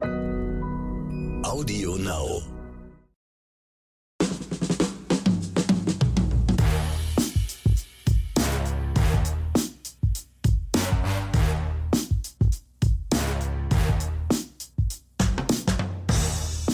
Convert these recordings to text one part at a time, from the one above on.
Audio Now.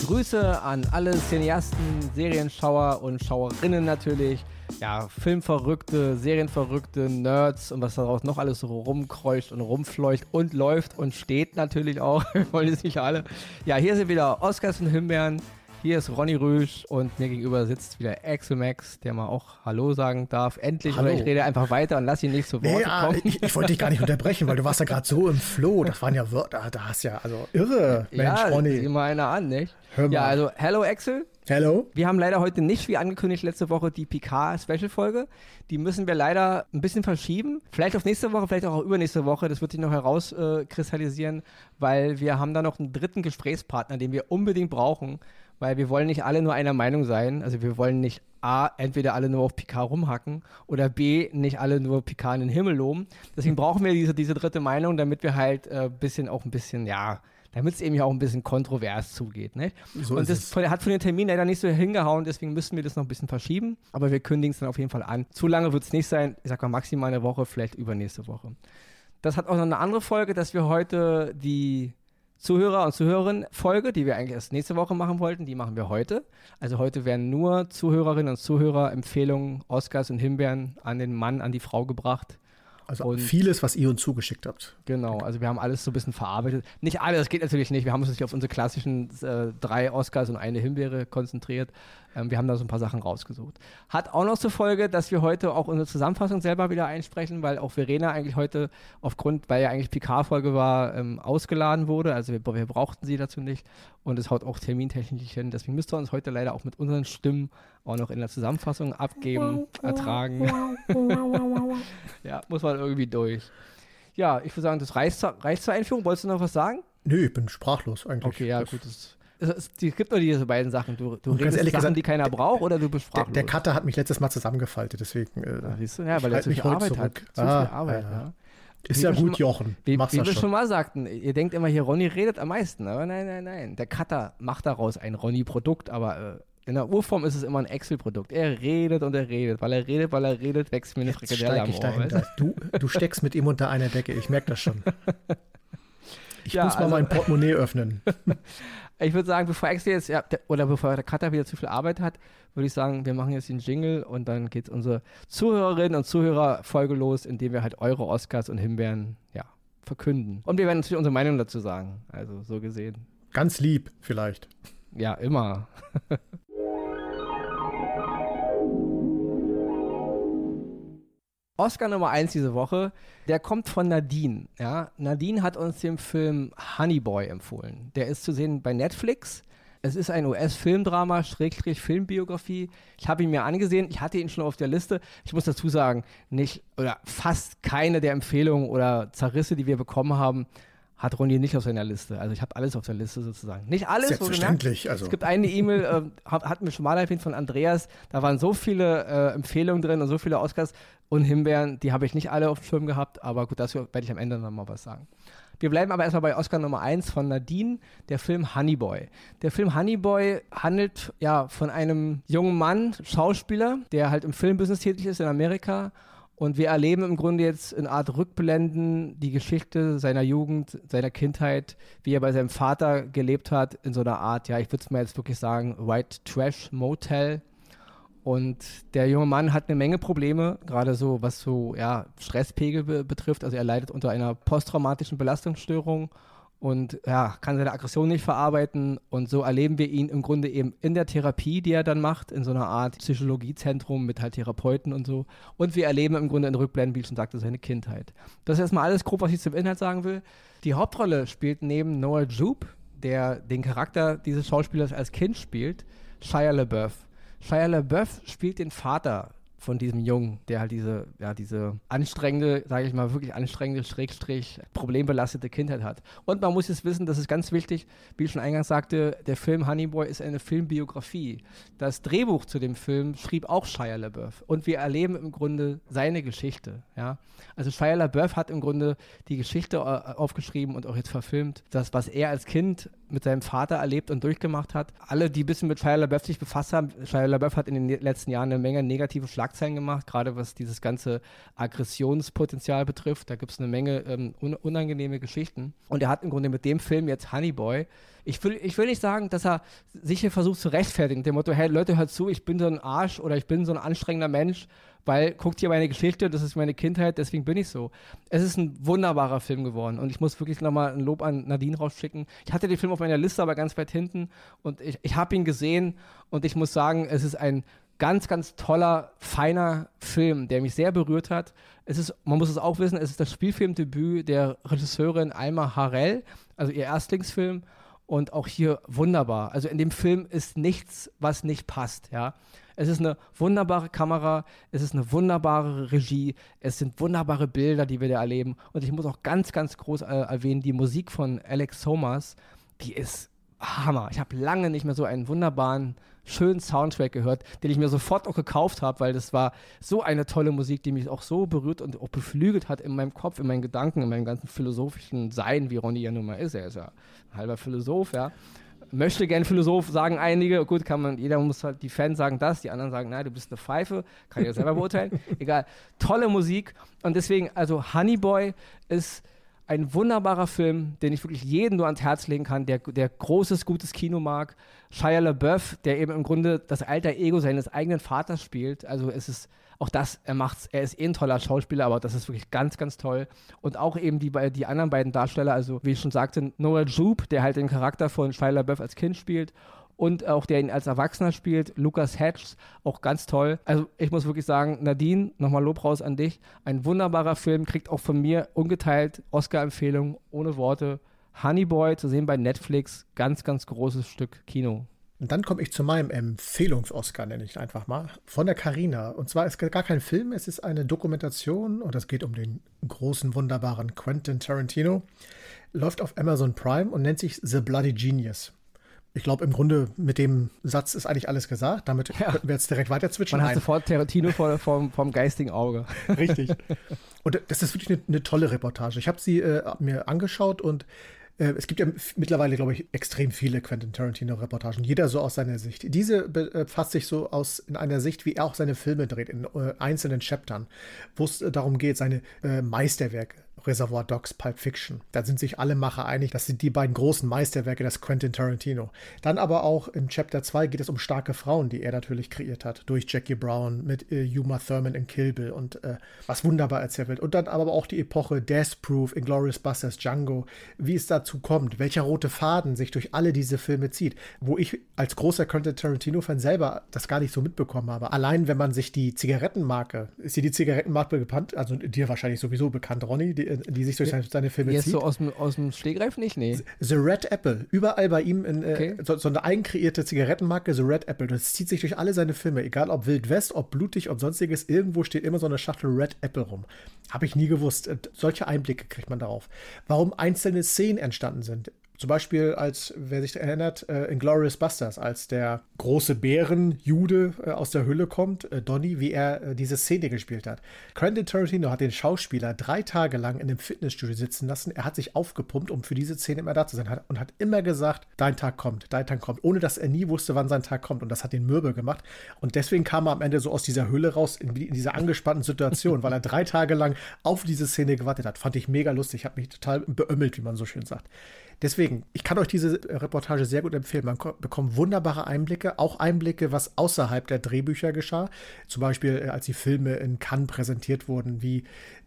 Grüße an alle Cineasten, Serienschauer und Schauerinnen natürlich. Ja, Filmverrückte, Serienverrückte, Nerds und was daraus noch alles so rumkreucht und rumfleucht und läuft und steht natürlich auch. Wir wollen jetzt nicht alle. Ja, hier sind wieder Oscars und Himbeeren. Hier ist Ronny Rüsch und mir gegenüber sitzt wieder Axel Max, der mal auch Hallo sagen darf. Endlich, Hallo. oder ich rede einfach weiter und lass ihn nicht zu Wort Nee, kommen. ich, ich wollte dich gar nicht unterbrechen, weil du warst ja gerade so im Flow. Das waren ja Wörter, da hast ja, also irre, Mensch, ja, sieh Ronny. mal einer an, nicht? Hör mal. Ja, also, hello Axel. Hello? Wir haben leider heute nicht, wie angekündigt, letzte Woche die Picard-Special-Folge. Die müssen wir leider ein bisschen verschieben. Vielleicht auf nächste Woche, vielleicht auch übernächste Woche. Das wird sich noch herauskristallisieren, weil wir haben da noch einen dritten Gesprächspartner, den wir unbedingt brauchen, weil wir wollen nicht alle nur einer Meinung sein. Also wir wollen nicht A, entweder alle nur auf Picard rumhacken oder B, nicht alle nur Picard in den Himmel loben. Deswegen brauchen wir diese, diese dritte Meinung, damit wir halt äh, bisschen auch ein bisschen, ja, damit es eben ja auch ein bisschen kontrovers zugeht. Ne? So und das von- hat von den Termin leider nicht so hingehauen, deswegen müssen wir das noch ein bisschen verschieben. Aber wir kündigen es dann auf jeden Fall an. Zu lange wird es nicht sein. Ich sag mal maximal eine Woche, vielleicht übernächste Woche. Das hat auch noch eine andere Folge, dass wir heute die Zuhörer und Zuhörerinnen Folge, die wir eigentlich erst nächste Woche machen wollten, die machen wir heute. Also heute werden nur Zuhörerinnen und Zuhörer Empfehlungen, Oscars und Himbeeren an den Mann, an die Frau gebracht. Also Und- vieles, was ihr uns zugeschickt habt. Genau, also wir haben alles so ein bisschen verarbeitet. Nicht alles, das geht natürlich nicht. Wir haben uns natürlich auf unsere klassischen äh, drei Oscars und eine Himbeere konzentriert. Ähm, wir haben da so ein paar Sachen rausgesucht. Hat auch noch zur Folge, dass wir heute auch unsere Zusammenfassung selber wieder einsprechen, weil auch Verena eigentlich heute aufgrund, weil ja eigentlich Picard-Folge war, ähm, ausgeladen wurde. Also wir, wir brauchten sie dazu nicht. Und es haut auch termintechnisch nicht hin. Deswegen müsst ihr uns heute leider auch mit unseren Stimmen auch noch in der Zusammenfassung abgeben, ertragen. ja, muss man irgendwie durch. Ja, ich würde sagen, das reicht, zur- reicht zur Einführung. Wolltest du noch was sagen? Nö, ich bin sprachlos eigentlich. Okay, ja, Das- gut. Es, es, gibt nur diese beiden Sachen. Du, du redest Sachen, gesagt, die keiner braucht, oder du bist Der, sprachlos. der Cutter hat mich letztes Mal zusammengefaltet, deswegen. Äh, Ja, siehst du? Ja, weil er halt zu viel Arbeit hat. zurück. Zu Ah, viel Arbeit, ja. ja. Ist Wie ja gut, mal- Jochen. Wie, wie das wir schon. schon mal sagten, ihr denkt immer hier, Ronny redet am meisten. Aber nein, nein, nein. Der Cutter macht daraus ein Ronny-Produkt, aber äh, in der Urform ist es immer ein Excel-Produkt. Er redet und er redet. Weil er redet, weil er redet, wächst mir eine Jetzt Frikadelle am ich Ohr. dahinter. Du, du steckst mit ihm unter einer Decke, ich merke das schon. Ich Ja, muss mal also- mein Portemonnaie öffnen. Ich würde sagen, bevor Axel jetzt, ja, der, oder bevor der Cutter wieder zu viel Arbeit hat, würde ich sagen, wir machen jetzt den Jingle und dann geht unsere Zuhörerinnen und Zuhörer Folge los, indem wir halt eure Oscars und Himbeeren, ja, verkünden. Und wir werden natürlich unsere Meinung dazu sagen. Also, so gesehen. Ganz lieb, vielleicht. Ja, immer. Oscar Nummer 1 diese Woche, der kommt von Nadine. Ja? Nadine hat uns den Film Honey Boy empfohlen. Der ist zu sehen bei Netflix. Es ist ein US-Filmdrama, Schrägstrich Filmbiografie. Ich habe ihn mir angesehen. Ich hatte ihn schon auf der Liste. Ich muss dazu sagen, nicht oder fast keine der Empfehlungen oder Zerrisse, die wir bekommen haben, hat Ronny nicht auf seiner Liste. Also ich habe alles auf der Liste sozusagen. Nicht alles. Selbstverständlich, also. Es gibt eine E-Mail, äh, hat- hatten wir schon mal erwähnt von Andreas. Da waren so viele äh, Empfehlungen drin und so viele Oscars und Himbeeren. Die habe ich nicht alle auf dem Schirm gehabt, aber gut, dazu werde ich am Ende noch mal was sagen. Wir bleiben aber erstmal bei Oscar Nummer 1 von Nadine, der Film Honey Boy. Der Film Honey Boy handelt ja von einem jungen Mann, Schauspieler, der halt im Filmbusiness tätig ist in Amerika. Und wir erleben im Grunde jetzt in Art Rückblenden die Geschichte seiner Jugend, seiner Kindheit, wie er bei seinem Vater gelebt hat, in so einer Art, ja, ich würde es mal jetzt wirklich sagen, White Trash Motel. Und der junge Mann hat eine Menge Probleme, gerade so, was so, ja, Stresspegel be betrifft. Also er leidet unter einer posttraumatischen Belastungsstörung und ja, kann seine Aggression nicht verarbeiten. Und so erleben wir ihn im Grunde eben in der Therapie, die er dann macht, in so einer Art Psychologiezentrum mit halt Therapeuten und so. Und wir erleben im Grunde in Rückblenden, wie ich schon sagte, seine Kindheit. Das ist erstmal alles grob, was ich zum Inhalt sagen will. Die Hauptrolle spielt neben Noah Jupe, der den Charakter dieses Schauspielers als Kind spielt, Shia LaBeouf. Shia LaBeouf spielt den Vater von diesem Jungen, der halt diese, ja, diese anstrengende, sage ich mal, wirklich anstrengende, schrägstrich, problembelastete Kindheit hat. Und man muss jetzt wissen, das ist ganz wichtig, wie ich schon eingangs sagte, der Film Honeyboy ist eine Filmbiografie. Das Drehbuch zu dem Film schrieb auch Shia LaBeouf. Und wir erleben im Grunde seine Geschichte. Ja? Also Shia LaBeouf hat im Grunde die Geschichte äh, aufgeschrieben und auch jetzt verfilmt, das, was er als Kind mit seinem Vater erlebt und durchgemacht hat. Alle, die ein bisschen mit Shia LaBeouf sich befasst haben, Shia LaBeouf hat in den letzten Jahren eine Menge negative Schlagzeilen gemacht, gerade was dieses ganze Aggressionspotenzial betrifft. Da gibt es eine Menge ähm, un unangenehme Geschichten. Und er hat im Grunde mit dem Film jetzt Honey Boy ich will, ich will nicht sagen, dass er sich hier versucht zu rechtfertigen, dem Motto, hey Leute, hört zu, ich bin so ein Arsch oder ich bin so ein anstrengender Mensch, weil guckt hier meine Geschichte, das ist meine Kindheit, deswegen bin ich so. Es ist ein wunderbarer Film geworden und ich muss wirklich nochmal ein Lob an Nadine rausschicken. Ich hatte den Film auf meiner Liste, aber ganz weit hinten und ich, ich habe ihn gesehen und ich muss sagen, es ist ein ganz, ganz toller, feiner Film, der mich sehr berührt hat. Es ist, man muss es auch wissen, es ist das Spielfilmdebüt der Regisseurin Alma Harrell, also ihr Erstlingsfilm und auch hier wunderbar. Also in dem Film ist nichts, was nicht passt, ja. Es ist eine wunderbare Kamera, es ist eine wunderbare Regie, es sind wunderbare Bilder, die wir da erleben. Und ich muss auch ganz, ganz groß äh, erwähnen, die Musik von Alex Somas, die ist Hammer. Ich habe lange nicht mehr so einen wunderbaren, schönen Soundtrack gehört, den ich mir sofort auch gekauft habe, weil das war so eine tolle Musik, die mich auch so berührt und auch beflügelt hat in meinem Kopf, in meinen Gedanken, in meinem ganzen philosophischen Sein, wie Ronny ja nun mal ist. Er ist ja ein halber Philosoph, ja. Möchte gern Philosoph, sagen einige. Gut, kann man, jeder muss halt, die Fans sagen das, die anderen sagen, nein, du bist eine Pfeife. Kann ich ja selber beurteilen. Egal. Tolle Musik. Und deswegen, also Honeyboy ist ein wunderbarer Film, den ich wirklich jedem nur ans Herz legen kann, der, der großes, gutes Kino mag. Shia LaBeouf, der eben im Grunde das alter Ego seines eigenen Vaters spielt. Also es ist auch das, er macht's, er ist eh ein toller Schauspieler, aber das ist wirklich ganz, ganz toll. Und auch eben die, die anderen beiden Darsteller, also wie ich schon sagte, Noah Jupe, der halt den Charakter von Shia LaBeouf als Kind spielt und auch der ihn als Erwachsener spielt, Lucas Hedges, auch ganz toll. Also ich muss wirklich sagen, Nadine, nochmal Lob raus an dich. Ein wunderbarer Film, kriegt auch von mir ungeteilt Oscar-Empfehlung, ohne Worte. Honey Boy zu sehen bei Netflix, ganz, ganz großes Stück Kino. Und dann komme ich zu meinem Empfehlungs-Oscar, nenne ich einfach mal, von der Carina. Und zwar ist gar kein Film, es ist eine Dokumentation und es geht um den großen, wunderbaren Quentin Tarantino. Läuft auf Amazon Prime und nennt sich The Bloody Genius. Ich glaube, im Grunde mit dem Satz ist eigentlich alles gesagt. Damit ja. könnten wir jetzt direkt weiter zwitschern. Man hat sofort Tarantino vor, vom, vom geistigen Auge. Richtig. Und das ist wirklich eine, eine tolle Reportage. Ich habe sie äh, mir angeschaut und äh, es gibt ja mittlerweile, glaube ich, extrem viele Quentin Tarantino-Reportagen, jeder so aus seiner Sicht. Diese befasst sich so aus in einer Sicht, wie er auch seine Filme dreht, in äh, einzelnen Chaptern, wo es darum geht, seine äh, Meisterwerke Reservoir Dogs, Pulp Fiction. Da sind sich alle Macher einig, das sind die beiden großen Meisterwerke des Quentin Tarantino. Dann aber auch im Chapter 2 geht es um starke Frauen, die er natürlich kreiert hat, durch Jackie Brown mit äh, Thurman in Kill Bill und äh, was wunderbar erzählt wird. Und dann aber auch die Epoche Death Proof, Inglourious Busters, Django, wie es dazu kommt, welcher rote Faden sich durch alle diese Filme zieht, wo ich als großer Quentin Tarantino-Fan selber das gar nicht so mitbekommen habe. Allein wenn man sich die Zigarettenmarke, ist dir die Zigarettenmarke bekannt, also dir wahrscheinlich sowieso bekannt, Ronny, die, die sich durch seine, Filme Jetzt zieht. so aus dem, aus dem Stegreif nicht? Nee. The Red Apple. Überall bei ihm in, äh, okay. so, so, eine eigenkreierte Zigarettenmarke, The Red Apple. Das zieht sich durch alle seine Filme. Egal ob Wild West, ob blutig, ob sonstiges. Irgendwo steht immer so eine Schachtel Red Apple rum. Habe ich nie gewusst. Solche Einblicke kriegt man darauf. Warum einzelne Szenen entstanden sind. Zum Beispiel, als, wer sich erinnert, äh, in Glorious Busters, als der große Bärenjude äh, aus der Hülle kommt, äh, Donny, wie er äh, diese Szene gespielt hat. Quentin Tarantino hat den Schauspieler drei Tage lang in dem Fitnessstudio sitzen lassen. Er hat sich aufgepumpt, um für diese Szene immer da zu sein hat, und hat immer gesagt, dein Tag kommt, dein Tag kommt, ohne dass er nie wusste, wann sein Tag kommt. Und das hat den Mürbe gemacht. Und deswegen kam er am Ende so aus dieser Hülle raus, in, in dieser angespannten Situation, weil er drei Tage lang auf diese Szene gewartet hat. Fand ich mega lustig, hat mich total beömmelt, wie man so schön sagt. Deswegen, ich kann euch diese Reportage sehr gut empfehlen. Man bekommt wunderbare Einblicke, auch Einblicke, was außerhalb der Drehbücher geschah. Zum Beispiel, äh, als die Filme in Cannes präsentiert wurden, wie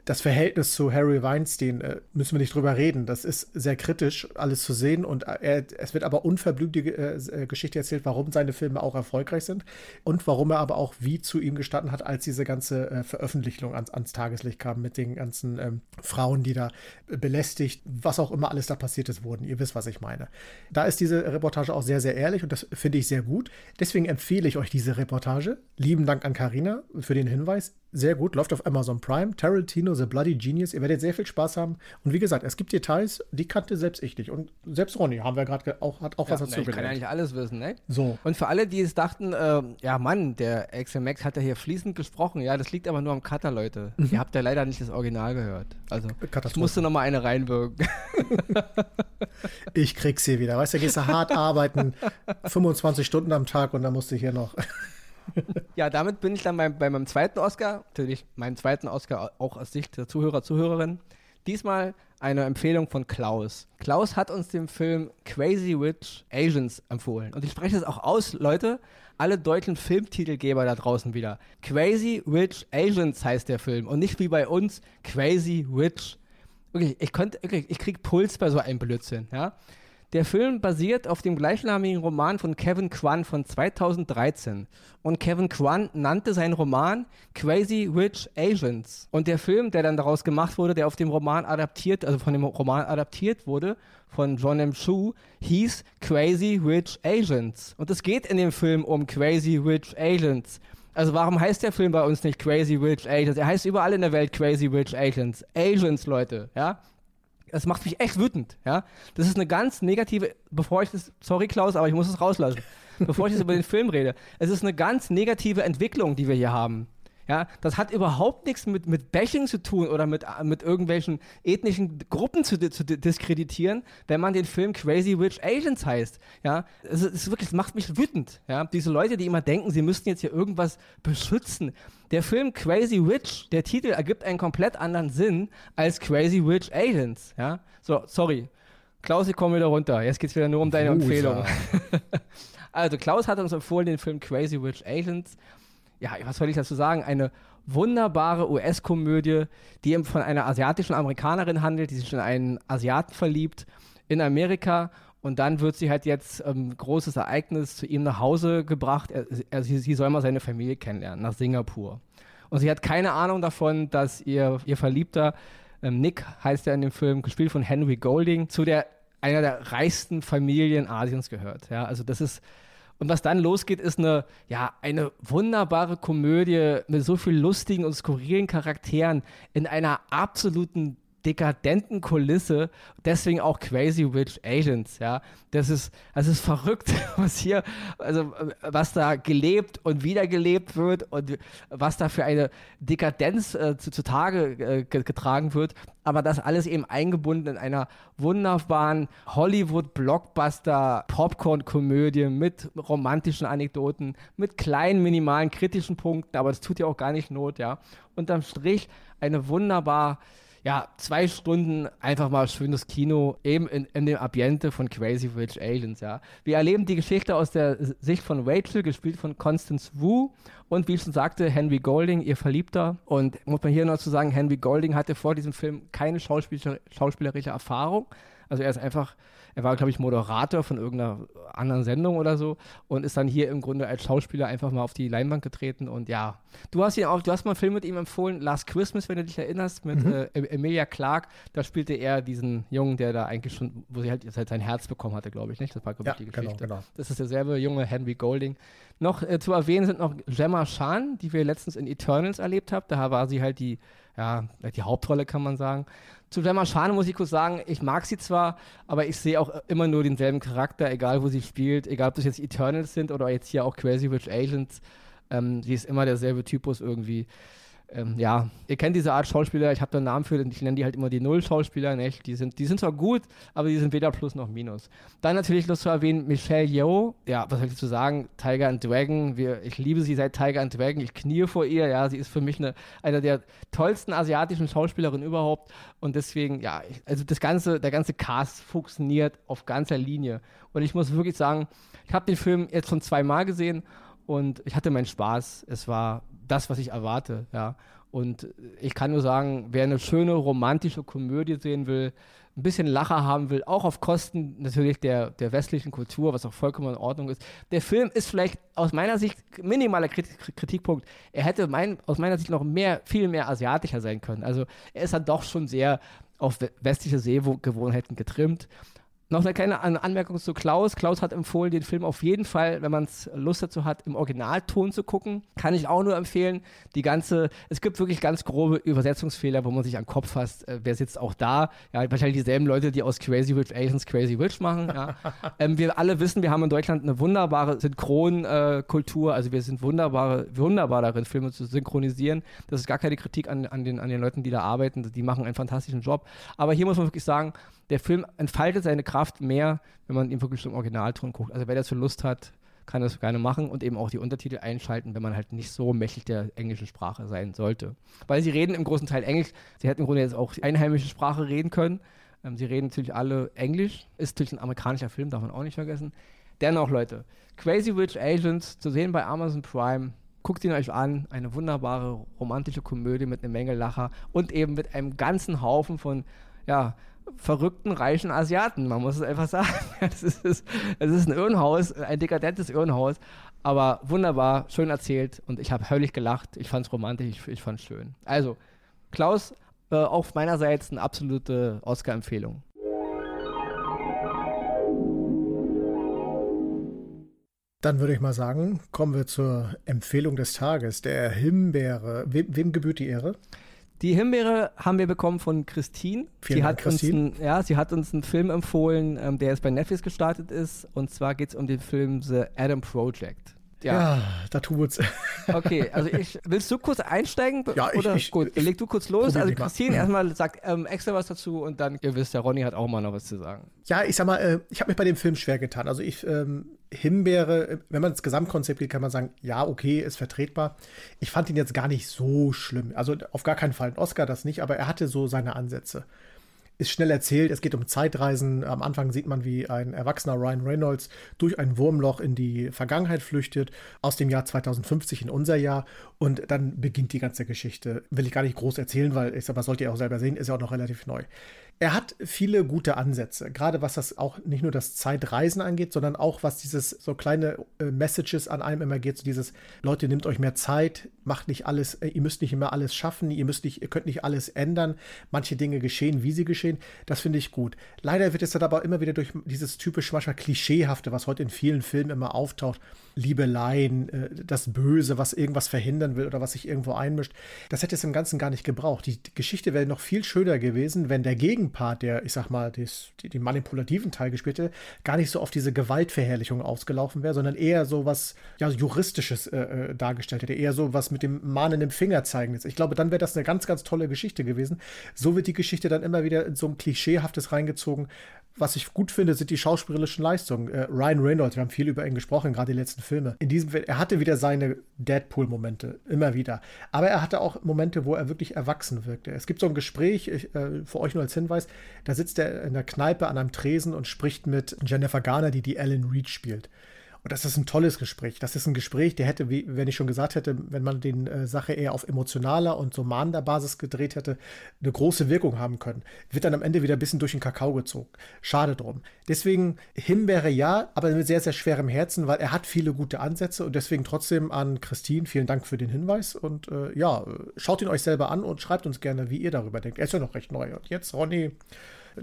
das Verhältnis zu Harry Weinstein äh, müssen wir nicht drüber reden. Das ist sehr kritisch, alles zu sehen. Und er, es wird aber unverblümt die äh, Geschichte erzählt, warum seine Filme auch erfolgreich sind und warum er aber auch wie zu ihm gestanden hat, als diese ganze äh, Veröffentlichung ans, ans, Tageslicht kam mit den ganzen ähm, Frauen, die da belästigt, was auch immer alles da passiert ist, wurden. Ihr wisst, was ich meine. Da ist diese Reportage auch sehr, sehr ehrlich und das finde ich sehr gut. Deswegen empfehle ich euch diese Reportage. Lieben Dank an Karina für den Hinweis sehr gut, läuft auf Amazon Prime. Tarantino, The Bloody Genius. Ihr werdet sehr viel Spaß haben. Und wie gesagt, es gibt Details, die kannte selbst ich nicht. Und selbst Ronny haben wir gerade auch, hat auch ja, was dazu gesagt. Ich kann ja nicht alles wissen, ne? So. Und für alle, die es dachten, äh, ja Mann, der XMX hat ja hier fließend gesprochen. Ja, das liegt aber nur am Cutter, Leute. Mhm. Ihr habt ja leider nicht das Original gehört. Also, ich musste noch mal eine reinwirken. ich krieg's hier wieder. Weißt du, gehst du hart arbeiten, 25 Stunden am Tag und dann musst du hier noch ja, damit bin ich dann bei, bei meinem zweiten Oscar, natürlich meinem zweiten Oscar auch aus Sicht der Zuhörer, Zuhörerin. Diesmal eine Empfehlung von Klaus. Klaus hat uns den Film Crazy Rich Asians empfohlen. Und ich spreche es auch aus, Leute, alle deutschen Filmtitelgeber da draußen wieder. Crazy Rich Asians heißt der Film und nicht wie bei uns Crazy Rich. Wirklich, ich, konnte, wirklich, ich krieg Puls bei so einem Blödsinn, ja. Der Film basiert auf dem gleichnamigen Roman von Kevin Kwan von 2013. Und Kevin Kwan nannte seinen Roman Crazy Rich Asians. Und der Film, der dann daraus gemacht wurde, der auf dem Roman adaptiert, also von dem Roman adaptiert wurde, von John M. Chu, hieß Crazy Rich Asians. Und es geht in dem Film um Crazy Rich Asians. Also warum heißt der Film bei uns nicht Crazy Rich Asians? Er heißt überall in der Welt Crazy Rich Asians. Asians, Leute, ja? Das macht mich echt wütend, ja. Das ist eine ganz negative, bevor ich das, sorry Klaus, aber ich muss es rauslassen, bevor ich jetzt über den Film rede. Es ist eine ganz negative Entwicklung, die wir hier haben. Ja, das hat überhaupt nichts mit, mit Bashing zu tun oder mit, mit irgendwelchen ethnischen Gruppen zu, zu diskreditieren, wenn man den Film Crazy Rich Asians heißt. Ja, es ist wirklich, es macht mich wütend. Ja, diese Leute, die immer denken, sie müssten jetzt hier irgendwas beschützen. Der Film Crazy Rich, der Titel ergibt einen komplett anderen Sinn als Crazy Rich Asians. Ja, so, sorry. Klaus, ich komme wieder runter. Jetzt geht es wieder nur um deine. Empfehlung. also, Klaus hat uns empfohlen den Film Crazy Rich Asians ja, was soll ich dazu sagen, eine wunderbare US-Komödie, die von einer asiatischen Amerikanerin handelt, die sich in einen Asiaten verliebt in Amerika und dann wird sie halt jetzt ähm, großes Ereignis zu ihm nach Hause gebracht. Er, er, sie, sie, soll mal seine Familie kennenlernen, nach Singapur. Und sie hat keine Ahnung davon, dass ihr, ihr Verliebter, ähm, Nick heißt er in dem Film, gespielt von Henry Golding, zu der einer der reichsten Familien Asiens gehört. Ja, also das ist und was dann losgeht, ist eine, ja, eine wunderbare Komödie mit so viel lustigen und skurrilen Charakteren in einer absoluten dekadenten Kulisse, deswegen auch Crazy Rich Asians, ja. Das ist, das ist verrückt, was hier, also was da gelebt und wiedergelebt wird und was da für eine Dekadenz äh, zu, zutage äh, getragen wird. Aber das alles eben eingebunden in einer wunderbaren Hollywood-Blockbuster-Popcorn-Komödie mit romantischen Anekdoten, mit kleinen, minimalen, kritischen Punkten, aber das tut ja auch gar nicht Not, ja. Unterm Strich eine wunderbar ja, zwei Stunden einfach mal schönes Kino, eben in, in dem Ambiente von Crazy Rich Aliens, ja. Wir erleben die Geschichte aus der Sicht von Rachel, gespielt von Constance Wu und wie ich schon sagte, Henry Golding, ihr Verliebter. Und muss man hier noch zu sagen, Henry Golding hatte vor diesem Film keine schauspielerische Erfahrung. Also er ist einfach er war, glaube ich, Moderator von irgendeiner anderen Sendung oder so und ist dann hier im Grunde als Schauspieler einfach mal auf die Leinwand getreten. Und ja, du hast ihn auch, du hast mal einen Film mit ihm empfohlen, Last Christmas, wenn du dich erinnerst, mit mhm. äh, Emilia Clark. Da spielte er diesen Jungen, der da eigentlich schon, wo sie halt, halt sein Herz bekommen hatte, glaube ich, nicht? Das war, glaube ich, ja, die genau, Geschichte. Genau, genau. Das ist derselbe junge Henry Golding. Noch äh, zu erwähnen sind noch Gemma Chan, die wir letztens in Eternals erlebt haben. Da war sie halt die, ja, die Hauptrolle, kann man sagen. Zu Gemma Schane muss ich kurz sagen, ich mag sie zwar, aber ich sehe auch immer nur denselben Charakter, egal wo sie spielt, egal ob das jetzt Eternals sind oder jetzt hier auch Crazy Rich Agents. Ähm, sie ist immer derselbe Typus irgendwie ähm, ja, ihr kennt diese Art Schauspieler, ich habe da einen Namen für, ich nenne die halt immer die Null-Schauspieler, nicht? Die sind, die sind zwar gut, aber die sind weder Plus noch Minus. Dann natürlich noch zu erwähnen, Michelle Yeoh, ja, was soll ich zu sagen, Tiger and Dragon, wir, ich liebe sie seit Tiger and Dragon, ich knie vor ihr, ja, sie ist für mich eine, eine der tollsten asiatischen Schauspielerinnen überhaupt. Und deswegen, ja, ich, also das ganze, der ganze Cast funktioniert auf ganzer Linie. Und ich muss wirklich sagen, ich habe den Film jetzt schon zweimal gesehen und ich hatte meinen Spaß. Es war das, was ich erwarte, ja. Und ich kann nur sagen, wer eine schöne romantische Komödie sehen will, ein bisschen Lacher haben will, auch auf Kosten natürlich der, der westlichen Kultur, was auch vollkommen in Ordnung ist. Der Film ist vielleicht aus meiner Sicht minimaler Kritikpunkt. Er hätte mein, aus meiner Sicht noch mehr, viel mehr asiatischer sein können. Also er ist dann doch schon sehr auf westliche Sehgewohnheiten getrimmt. Noch eine kleine Anmerkung zu Klaus. Klaus hat empfohlen, den Film auf jeden Fall, wenn man es Lust dazu hat, im Originalton zu gucken. Kann ich auch nur empfehlen. Die ganze, es gibt wirklich ganz grobe Übersetzungsfehler, wo man sich an den Kopf fasst. Äh, wer sitzt auch da? Ja, wahrscheinlich dieselben Leute, die aus Crazy Rich Asians Crazy Rich machen. Ja. ähm, wir alle wissen, wir haben in Deutschland eine wunderbare Synchronkultur. Also wir sind wunderbare, wunderbar darin, Filme zu synchronisieren. Das ist gar keine Kritik an, an, den, an den Leuten, die da arbeiten. Die machen einen fantastischen Job. Aber hier muss man wirklich sagen, der Film entfaltet seine Kraft mehr, wenn man ihn wirklich im Originalton guckt. Also wer dazu Lust hat, kann das gerne machen und eben auch die Untertitel einschalten, wenn man halt nicht so mächtig der englischen Sprache sein sollte. Weil sie reden im großen Teil Englisch. Sie hätten im Grunde jetzt auch die einheimische Sprache reden können. Ähm, sie reden natürlich alle Englisch. Ist natürlich ein amerikanischer Film, darf man auch nicht vergessen. Dennoch, Leute, Crazy Rich Agents zu sehen bei Amazon Prime. Guckt ihn euch an. Eine wunderbare romantische Komödie mit einer Menge Lacher und eben mit einem ganzen Haufen von ja, verrückten, reichen Asiaten. Man muss es einfach sagen. Es ist, es ist ein Irrenhaus, ein dekadentes Irrenhaus, aber wunderbar, schön erzählt und ich habe höllisch gelacht. Ich fand es romantisch, ich, ich fand es schön. Also, Klaus, äh, auf meinerseits eine absolute Oscar-Empfehlung. Dann würde ich mal sagen, kommen wir zur Empfehlung des Tages, der Himbeere. Wem, wem gebührt die Ehre? Die Himbeere haben wir bekommen von Christine. Vielen sie Dank, hat Christine. Uns ein, ja, sie hat uns einen Film empfohlen, ähm, der jetzt bei Netflix gestartet ist. Und zwar geht es um den Film The Adam Project. Ja, ja da tut's. Okay, also ich, willst du kurz einsteigen? Ja, ich, oder? ich, Gut, ich, leg du kurz los. Also Christine erstmal sagt ähm, extra was dazu und dann, ihr wisst, der Ronny hat auch mal noch was zu sagen. Ja, ich sag mal, äh, ich habe mich bei dem Film schwer getan. Also ich, ähm, Himbeere, wenn man das Gesamtkonzept geht, kann man sagen, ja, okay, ist vertretbar. Ich fand ihn jetzt gar nicht so schlimm. Also auf gar keinen Fall ein Oscar, das nicht, aber er hatte so seine Ansätze ist schnell erzählt. Es geht um Zeitreisen. Am Anfang sieht man, wie ein erwachsener Ryan Reynolds durch ein Wurmloch in die Vergangenheit flüchtet, aus dem Jahr 2050 in unser Jahr. Und dann beginnt die ganze Geschichte. Will ich gar nicht groß erzählen, weil ich sag mal, sollt ihr auch selber sehen, ist ja auch noch relativ neu. Er hat viele gute Ansätze, gerade was das auch nicht nur das Zeitreisen angeht, sondern auch was dieses so kleine äh, Messages an einem immer geht, so dieses Leute nehmt euch mehr Zeit, macht nicht alles, äh, ihr müsst nicht immer alles schaffen, ihr müsst nicht, ihr könnt nicht alles ändern, manche Dinge geschehen, wie sie geschehen. Das finde ich gut. Leider wird es dann aber immer wieder durch dieses typisch manchmal klischeehafte, was heute in vielen Filmen immer auftaucht, Liebeleien, äh, das Böse, was irgendwas verhindern will oder was sich irgendwo einmischt. Das hätte es im Ganzen gar nicht gebraucht. Die Geschichte wäre noch viel schöner gewesen, wenn der Gegenpart, der, ich sag mal, des, den manipulativen Teil gespielt hätte, gar nicht so auf diese Gewaltverherrlichung ausgelaufen wäre, sondern eher so was ja, Juristisches äh, äh dargestellt hätte, eher so was mit dem mahnenden Finger zeigen ist. Ich glaube, dann wäre das eine ganz, ganz tolle Geschichte gewesen. So wird die Geschichte dann immer wieder in so ein Klischeehaftes reingezogen, was ich gut finde, sind die schauspielerischen Leistungen. Äh, Ryan Reynolds, wir haben viel über ihn gesprochen, gerade die letzten Filme. In diesem er hatte wieder seine Deadpool-Momente, immer wieder. Aber er hatte auch Momente, wo er wirklich erwachsen wirkte. Es gibt so ein Gespräch, ich, äh, für euch nur als Hinweis, da sitzt er in der Kneipe an einem Tresen und spricht mit Jennifer Garner, die die Ellen Reed spielt. Und das ist ein tolles Gespräch. Das ist ein Gespräch, der hätte, wie, wenn ich schon gesagt hätte, wenn man den äh, Sache eher auf emotionaler und so mahnender Basis gedreht hätte, eine große Wirkung haben können. Wird dann am Ende wieder ein bisschen durch den Kakao gezogen. Schade drum. Deswegen Himbeere ja, aber mit sehr, sehr schwerem Herzen, weil er hat viele gute Ansätze und deswegen trotzdem an Christine vielen Dank für den Hinweis und äh, ja, schaut ihn euch selber an und schreibt uns gerne, wie ihr darüber denkt. Er ist ja noch recht neu. Und jetzt, Ronny,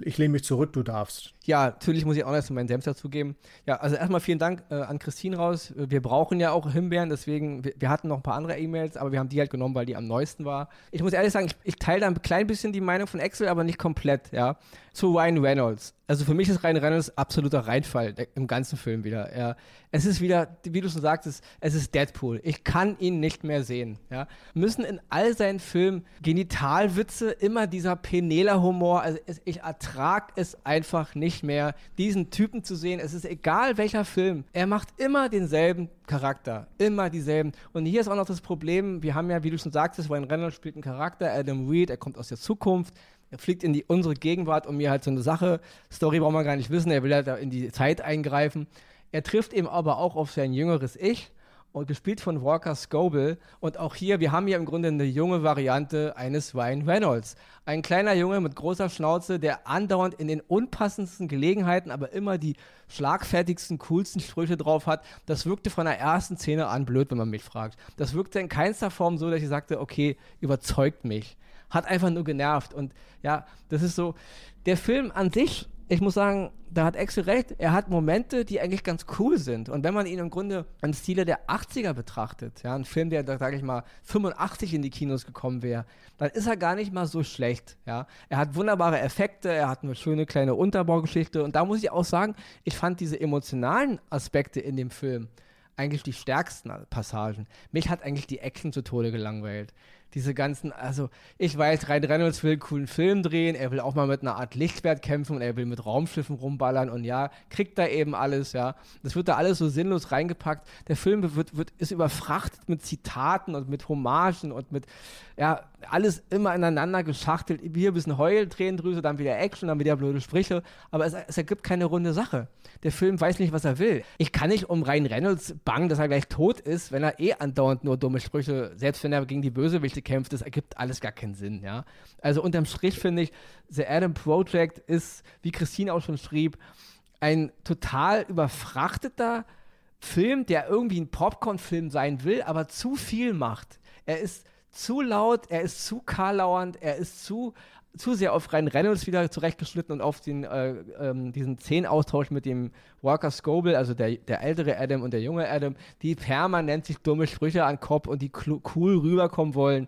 ich lehne mich zurück, du darfst. Ja, natürlich muss ich auch noch meinen Senf dazugeben. Ja, also erstmal vielen Dank äh, an Christine raus. Wir brauchen ja auch Himbeeren, deswegen, wir, wir hatten noch ein paar andere E-Mails, aber wir haben die halt genommen, weil die am neuesten war. Ich muss ehrlich sagen, ich, ich teile da ein klein bisschen die Meinung von Excel, aber nicht komplett, ja. Zu Ryan Reynolds. Also für mich ist Ryan Reynolds absoluter Reinfall im ganzen Film wieder. Er, es ist wieder, wie du schon sagtest, es ist Deadpool. Ich kann ihn nicht mehr sehen. Ja? Müssen in all seinen Filmen Genitalwitze immer dieser Penela-Humor, also ich ertrage es einfach nicht mehr, diesen Typen zu sehen. Es ist egal welcher Film. Er macht immer denselben Charakter. Immer dieselben. Und hier ist auch noch das Problem, wir haben ja, wie du schon sagtest, Ryan Reynolds spielt einen Charakter, Adam Reed, er kommt aus der Zukunft. Er fliegt in die, unsere Gegenwart, um mir halt so eine Sache, Story braucht man gar nicht wissen, er will halt in die Zeit eingreifen. Er trifft eben aber auch auf sein jüngeres Ich und gespielt von Walker Scoble. Und auch hier, wir haben hier im Grunde eine junge Variante eines Ryan Reynolds. Ein kleiner Junge mit großer Schnauze, der andauernd in den unpassendsten Gelegenheiten, aber immer die schlagfertigsten, coolsten Sprüche drauf hat. Das wirkte von der ersten Szene an blöd, wenn man mich fragt. Das wirkte in keinster Form so, dass ich sagte, okay, überzeugt mich. Hat einfach nur genervt. Und ja, das ist so, der Film an sich ich muss sagen, da hat Axel recht. Er hat Momente, die eigentlich ganz cool sind. Und wenn man ihn im Grunde im Stile der 80er betrachtet, ja, ein Film, der, sage ich mal, 85 in die Kinos gekommen wäre, dann ist er gar nicht mal so schlecht. Ja. Er hat wunderbare Effekte, er hat eine schöne kleine Unterbaugeschichte. Und da muss ich auch sagen, ich fand diese emotionalen Aspekte in dem Film eigentlich die stärksten Passagen. Mich hat eigentlich die Action zu Tode gelangweilt diese ganzen, also ich weiß, Ryan Reynolds will einen coolen Film drehen, er will auch mal mit einer Art Lichtwert kämpfen und er will mit Raumschiffen rumballern und ja, kriegt da eben alles, ja. Das wird da alles so sinnlos reingepackt. Der Film wird, wird, ist überfrachtet mit Zitaten und mit Hommagen und mit, ja, alles immer ineinander geschachtelt. Hier ein bisschen Heultränendrüse, dann wieder Action, dann wieder blöde Sprüche. Aber es, es, ergibt keine runde Sache. Der Film weiß nicht, was er will. Ich kann nicht um Ryan Reynolds bangen, dass er gleich tot ist, wenn er eh andauernd nur dumme Sprüche, selbst wenn er gegen die Bösewichte kämpft, das ergibt alles gar keinen Sinn, ja. Also unterm Strich finde ich, The Adam Project ist, wie Christine auch schon schrieb, ein total überfrachteter Film, der irgendwie ein Popcorn-Film sein will, aber zu viel macht. Er ist zu laut, er ist zu karlauernd, er ist zu, zu sehr auf Ryan Reynolds wieder zurechtgeschnitten und auf den, äh, ähm, diesen Szenenaustausch mit dem Walker Scoble, also der, der ältere Adam und der junge Adam, die permanent sich dumme Sprüche an Kopf und die cool rüberkommen wollen.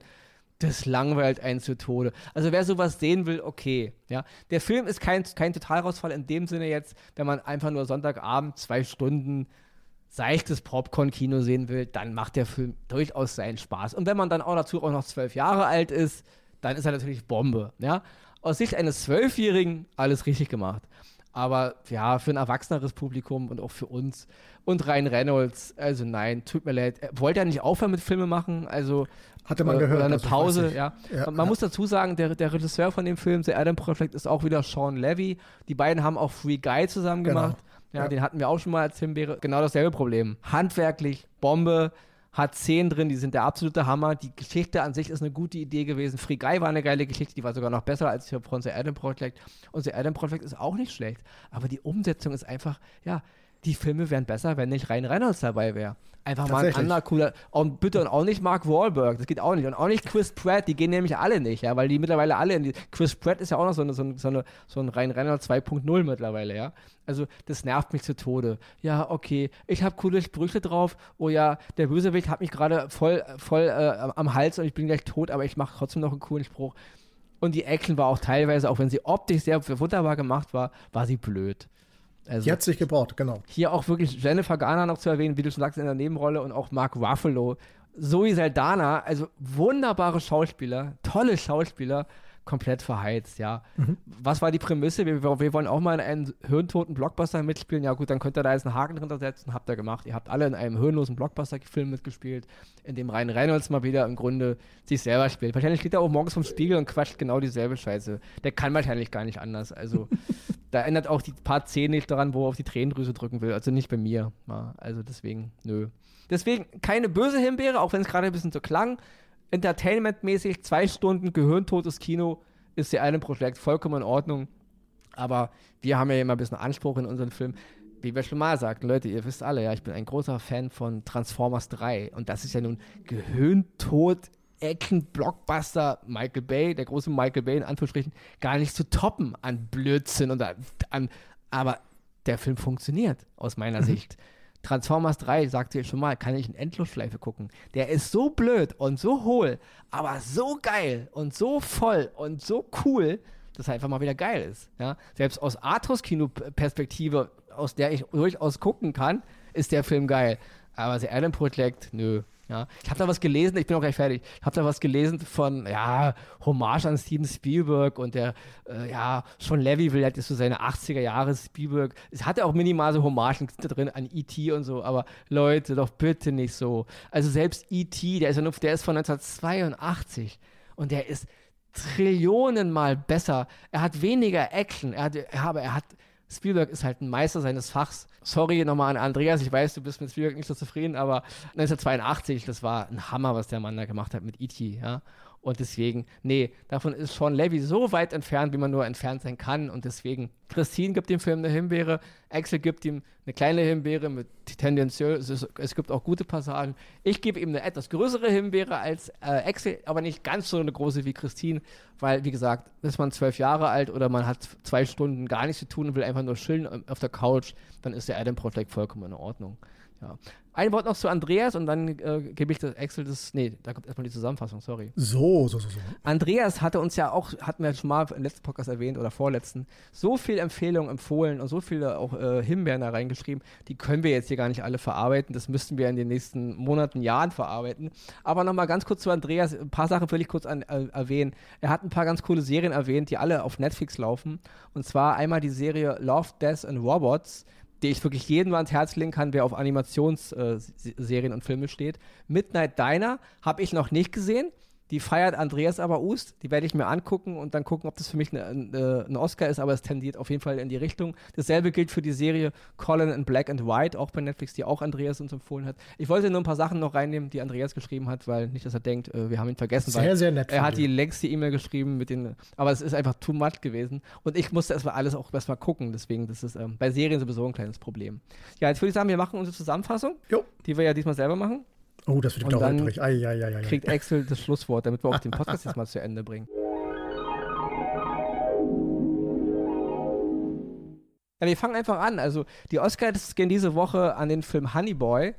Das langweilt einen zu Tode. Also wer sowas sehen will, okay. Ja. Der Film ist kein, kein Totalrausfall in dem Sinne jetzt, wenn man einfach nur Sonntagabend zwei Stunden seichtes Popcorn-Kino sehen will, dann macht der Film durchaus seinen Spaß. Und wenn man dann auch dazu auch noch zwölf Jahre alt ist, dann ist er natürlich Bombe. Ja? Aus Sicht eines Zwölfjährigen alles richtig gemacht. Aber ja, für ein erwachseneres Publikum und auch für uns und Ryan Reynolds, also nein, tut mir leid. Wollte er nicht aufhören mit Filme machen? Also hatte man äh, gehört. Oder eine also Pause, ja. ja. Man ja. muss dazu sagen, der, der Regisseur von dem Film, The Adam Project, ist auch wieder Sean Levy. Die beiden haben auch Free Guy zusammen genau. gemacht. Ja, ja, den hatten wir auch schon mal als Himbeere. Genau dasselbe Problem. Handwerklich, Bombe, hat Szenen drin, die sind der absolute Hammer. Die Geschichte an sich ist eine gute Idee gewesen. Free Guy war eine geile Geschichte, die war sogar noch besser als hier von Adam Project. The Adam Project ist auch nicht schlecht. Aber die Umsetzung ist einfach, ja, die Filme wären besser, wenn nicht Ryan Reynolds dabei wäre. Einfach mal ein anderer cooler. Und bitte und auch nicht Mark Wahlberg, das geht auch nicht. Und auch nicht Chris Pratt, die gehen nämlich alle nicht, ja, weil die mittlerweile alle in die. Chris Pratt ist ja auch noch so, eine, so, eine, so, eine, so ein Ryan Reynolds 2.0 mittlerweile, ja. Also, das nervt mich zu Tode. Ja, okay, ich habe coole Sprüche drauf. Oh ja, der Bösewicht hat mich gerade voll, voll äh, am Hals und ich bin gleich tot, aber ich mache trotzdem noch einen coolen Spruch. Und die Action war auch teilweise, auch wenn sie optisch sehr wunderbar gemacht war, war sie blöd. Also die hat sich gebraucht, genau. Hier auch wirklich Jennifer Garner noch zu erwähnen, wie du schon sagst, in der Nebenrolle und auch Mark Ruffalo. Zoe Saldana, also wunderbare Schauspieler, tolle Schauspieler komplett verheizt, ja. Mhm. Was war die Prämisse? Wir, wir, wollen auch mal in einen hirntoten Blockbuster mitspielen. Ja gut, dann könnt ihr da jetzt einen Haken drunter setzen. Habt ihr gemacht. Ihr habt alle in einem hirnlosen Blockbuster-Film mitgespielt, in dem Ryan Reynolds mal wieder im Grunde sich selber spielt. Wahrscheinlich steht er auch morgens vom Spiegel und quatscht genau dieselbe Scheiße. Der kann wahrscheinlich gar nicht anders. Also da ändert auch die paar Szenen nicht daran, wo er auf die Tränendrüse drücken will. Also nicht bei mir. Also deswegen, nö. Deswegen keine böse Himbeere, auch wenn es gerade ein bisschen so klang. Entertainment-mäßig zwei Stunden gehirntotes Kino ist ja einem Projekt vollkommen in Ordnung. Aber wir haben ja immer ein bisschen Anspruch in unseren Film. Wie wir schon mal sagten, Leute, ihr wisst alle, ja, ich bin ein großer Fan von Transformers 3. Und das ist ja nun gehirntot Action-Blockbuster Michael Bay, der große Michael Bay in Anführungsstrichen, gar nicht zu toppen an Blödsinn und an, an aber der Film funktioniert aus meiner mhm. Sicht. Transformers 3, sagt ihr schon mal, kann ich in Endlosschleife gucken. Der ist so blöd und so hohl, aber so geil und so voll und so cool, dass er einfach mal wieder geil ist. Ja? Selbst aus Artus-Kino-Perspektive, aus der ich durchaus gucken kann, ist der Film geil. Aber The Adam Project, nö. Ja, ich habe da was gelesen, ich bin auch gleich fertig. Ich habe da was gelesen von, ja, Hommage an Steven Spielberg und der, äh, ja, Sean Levy will halt so seine 80er Jahre Spielberg. Es hatte auch minimal so Hommagen drin an E.T. und so, aber Leute, doch bitte nicht so. Also selbst E.T., der ist der ist von 1982 und der ist Trillionenmal besser. Er hat weniger Action, er hat, aber er hat Spielberg ist halt ein Meister seines Fachs. Sorry nochmal an Andreas, ich weiß, du bist mit Spielberg nicht so zufrieden, aber 1982, das war ein Hammer, was der Mann da gemacht hat mit E.T., ja. Und deswegen, nee, davon ist Sean Levy so weit entfernt, wie man nur entfernt sein kann. Und deswegen, Christine gibt dem Film eine Himbeere, Axel gibt ihm eine kleine Himbeere mit tendenziell, es, ist, es gibt auch gute Passagen. Ich gebe ihm eine etwas größere Himbeere als äh, Axel, aber nicht ganz so eine große wie Christine, weil, wie gesagt, ist man zwölf Jahre alt oder man hat zwei Stunden gar nichts zu tun und will einfach nur chillen auf der Couch, dann ist der Adam Project vollkommen in Ordnung. Ja. Ein Wort noch zu Andreas und dann äh, gebe ich das Excel das. Nee, da kommt erstmal die Zusammenfassung, sorry. So, so, so, so. Andreas hatte uns ja auch, hatten wir schon mal im letzten Podcast erwähnt oder vorletzten, so viel Empfehlungen empfohlen und so viele auch äh, Himbeeren da reingeschrieben, die können wir jetzt hier gar nicht alle verarbeiten. Das müssten wir in den nächsten Monaten, Jahren verarbeiten. Aber nochmal ganz kurz zu Andreas, ein paar Sachen will ich kurz an, äh, erwähnen. Er hat ein paar ganz coole Serien erwähnt, die alle auf Netflix laufen. Und zwar einmal die Serie Love, Death and Robots die ich wirklich jedem ans Herz legen kann, wer auf Animationsserien äh, und Filme steht. Midnight Diner habe ich noch nicht gesehen. Die feiert Andreas aber Ust. Die werde ich mir angucken und dann gucken, ob das für mich eine, eine, ein Oscar ist, aber es tendiert auf jeden Fall in die Richtung. Dasselbe gilt für die Serie Colin in Black and White, auch bei Netflix, die auch Andreas uns empfohlen hat. Ich wollte nur ein paar Sachen noch reinnehmen, die Andreas geschrieben hat, weil nicht, dass er denkt, äh, wir haben ihn vergessen. Sehr, sehr nett. Er hat die längste E-Mail geschrieben mit den, aber es ist einfach too much gewesen. Und ich musste erstmal alles auch erstmal gucken, deswegen, das ist ähm, bei Serien sowieso ein kleines Problem. Ja, jetzt würde ich sagen, wir machen unsere Zusammenfassung, jo. die wir ja diesmal selber machen. Oh, das wird doch holprig. Ei, ei, ei, kriegt Axel das Schlusswort, damit wir auch den Podcast jetzt mal zu Ende bringen. Ja, wir fangen einfach an. Also die Oscars gehen diese Woche an den Film Honey Boy,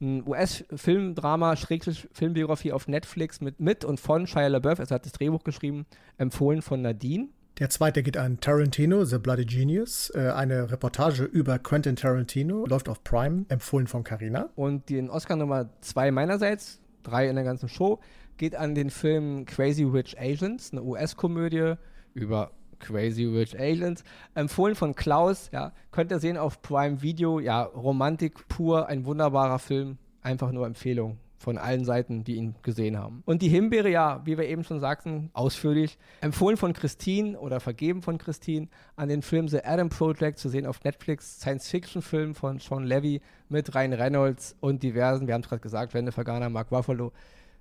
ein US-Filmdrama, Filmbiografie auf Netflix mit, mit und von Shia LaBeouf. Er hat das Drehbuch geschrieben, empfohlen von Nadine. Der zweite geht an Tarantino, The Bloody Genius. Äh, eine Reportage über Quentin Tarantino, läuft auf Prime, empfohlen von Carina. Und den Oscar Nummer zwei meinerseits, drei in der ganzen Show, geht an den Film Crazy Rich Asians, eine US-Komödie über Crazy Rich Aliens, empfohlen von Klaus, ja, könnt ihr sehen auf Prime Video, ja, Romantik pur, ein wunderbarer Film, einfach nur Empfehlung von allen Seiten, die ihn gesehen haben. Und die Himbeere, ja, wie wir eben schon sagten, ausführlich, empfohlen von Christine oder vergeben von Christine an den Film The Adam Project zu sehen auf Netflix, Science-Fiction-Film von Sean Levy mit Ryan Reynolds und diversen, wir haben es gerade gesagt, Wende Vergana, Mark Ruffalo.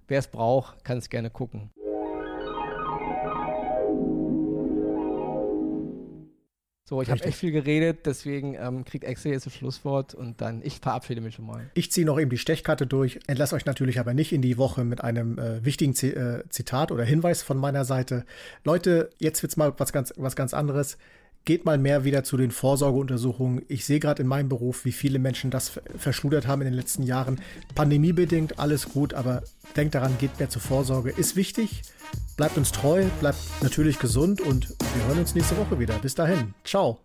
Wer es braucht, kann es gerne gucken. So, ich habe echt viel geredet, deswegen ähm, kriegt Axel jetzt das Schlusswort und dann, ich verabschiede mich schon mal. Ich ziehe noch eben die Stechkarte durch, entlasse euch natürlich aber nicht in die Woche mit einem äh, wichtigen Z äh, Zitat oder Hinweis von meiner Seite. Leute, jetzt wird's mal was ganz, was ganz anderes geht mal mehr wieder zu den Vorsorgeuntersuchungen. Ich sehe gerade in meinem Beruf, wie viele Menschen das verschludert haben in den letzten Jahren. Pandemiebedingt, alles gut, aber denkt daran, geht mehr zur Vorsorge. Ist wichtig. Bleibt uns treu, bleibt natürlich gesund und wir hören uns nächste Woche wieder. Bis dahin. Ciao.